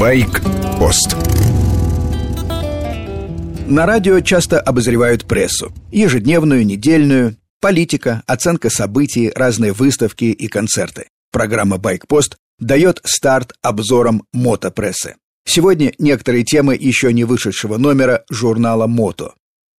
Байк-пост На радио часто обозревают прессу. Ежедневную, недельную, политика, оценка событий, разные выставки и концерты. Программа «Байкпост» дает старт обзорам мотопрессы. Сегодня некоторые темы еще не вышедшего номера журнала «Мото».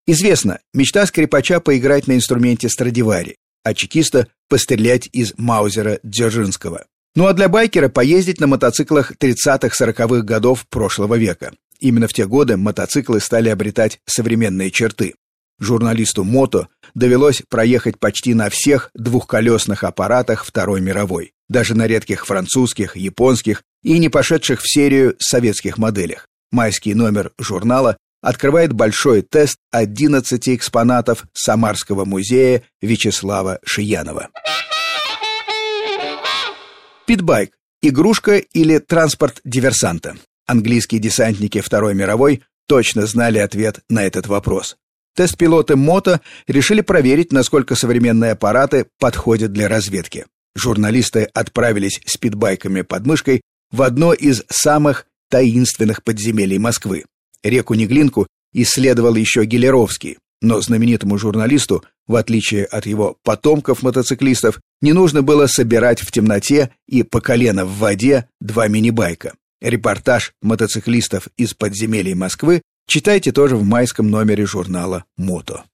Известно, мечта скрипача поиграть на инструменте Страдивари, а чекиста пострелять из Маузера Дзержинского. Ну а для байкера поездить на мотоциклах 30-40-х годов прошлого века. Именно в те годы мотоциклы стали обретать современные черты. Журналисту «Мото» довелось проехать почти на всех двухколесных аппаратах Второй мировой, даже на редких французских, японских и не пошедших в серию советских моделях. Майский номер журнала открывает большой тест 11 экспонатов Самарского музея Вячеслава Шиянова. Питбайк – игрушка или транспорт диверсанта? Английские десантники Второй мировой точно знали ответ на этот вопрос. Тест-пилоты МОТО решили проверить, насколько современные аппараты подходят для разведки. Журналисты отправились с питбайками под мышкой в одно из самых таинственных подземелий Москвы. Реку Неглинку исследовал еще Гелеровский, но знаменитому журналисту, в отличие от его потомков-мотоциклистов, не нужно было собирать в темноте и по колено в воде два мини-байка. Репортаж мотоциклистов из подземелий Москвы читайте тоже в майском номере журнала «Мото».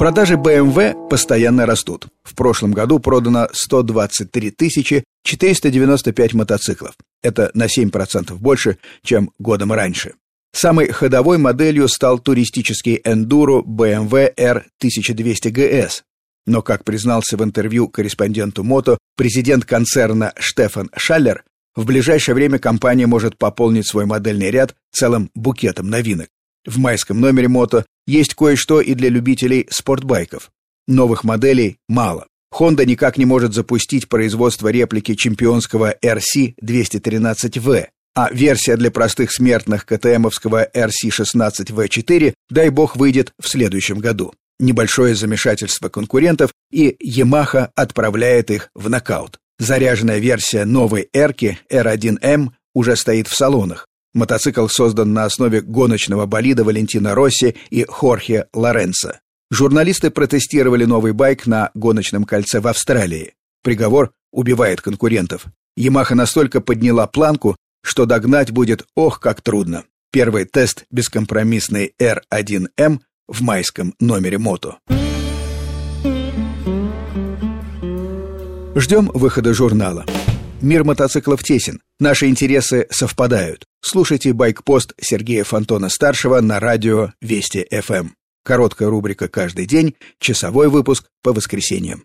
Продажи BMW постоянно растут. В прошлом году продано 123 495 мотоциклов. Это на 7% больше, чем годом раньше. Самой ходовой моделью стал туристический эндуро BMW R1200 GS. Но, как признался в интервью корреспонденту Мото президент концерна Штефан Шаллер, в ближайшее время компания может пополнить свой модельный ряд целым букетом новинок. В майском номере Мото есть кое-что и для любителей спортбайков. Новых моделей мало. Honda никак не может запустить производство реплики чемпионского RC-213V, а версия для простых смертных КТМовского RC16V4, дай бог, выйдет в следующем году. Небольшое замешательство конкурентов, и Yamaha отправляет их в нокаут. Заряженная версия новой Эрки R1M уже стоит в салонах. Мотоцикл создан на основе гоночного болида Валентина Росси и Хорхе Лоренцо. Журналисты протестировали новый байк на гоночном кольце в Австралии. Приговор убивает конкурентов. Ямаха настолько подняла планку, что догнать будет ох как трудно. Первый тест бескомпромиссный R1M в майском номере мото. Ждем выхода журнала. Мир мотоциклов тесен. Наши интересы совпадают. Слушайте байкпост Сергея Фонтона-старшего на радио Вести ФМ. Короткая рубрика каждый день, часовой выпуск по воскресеньям.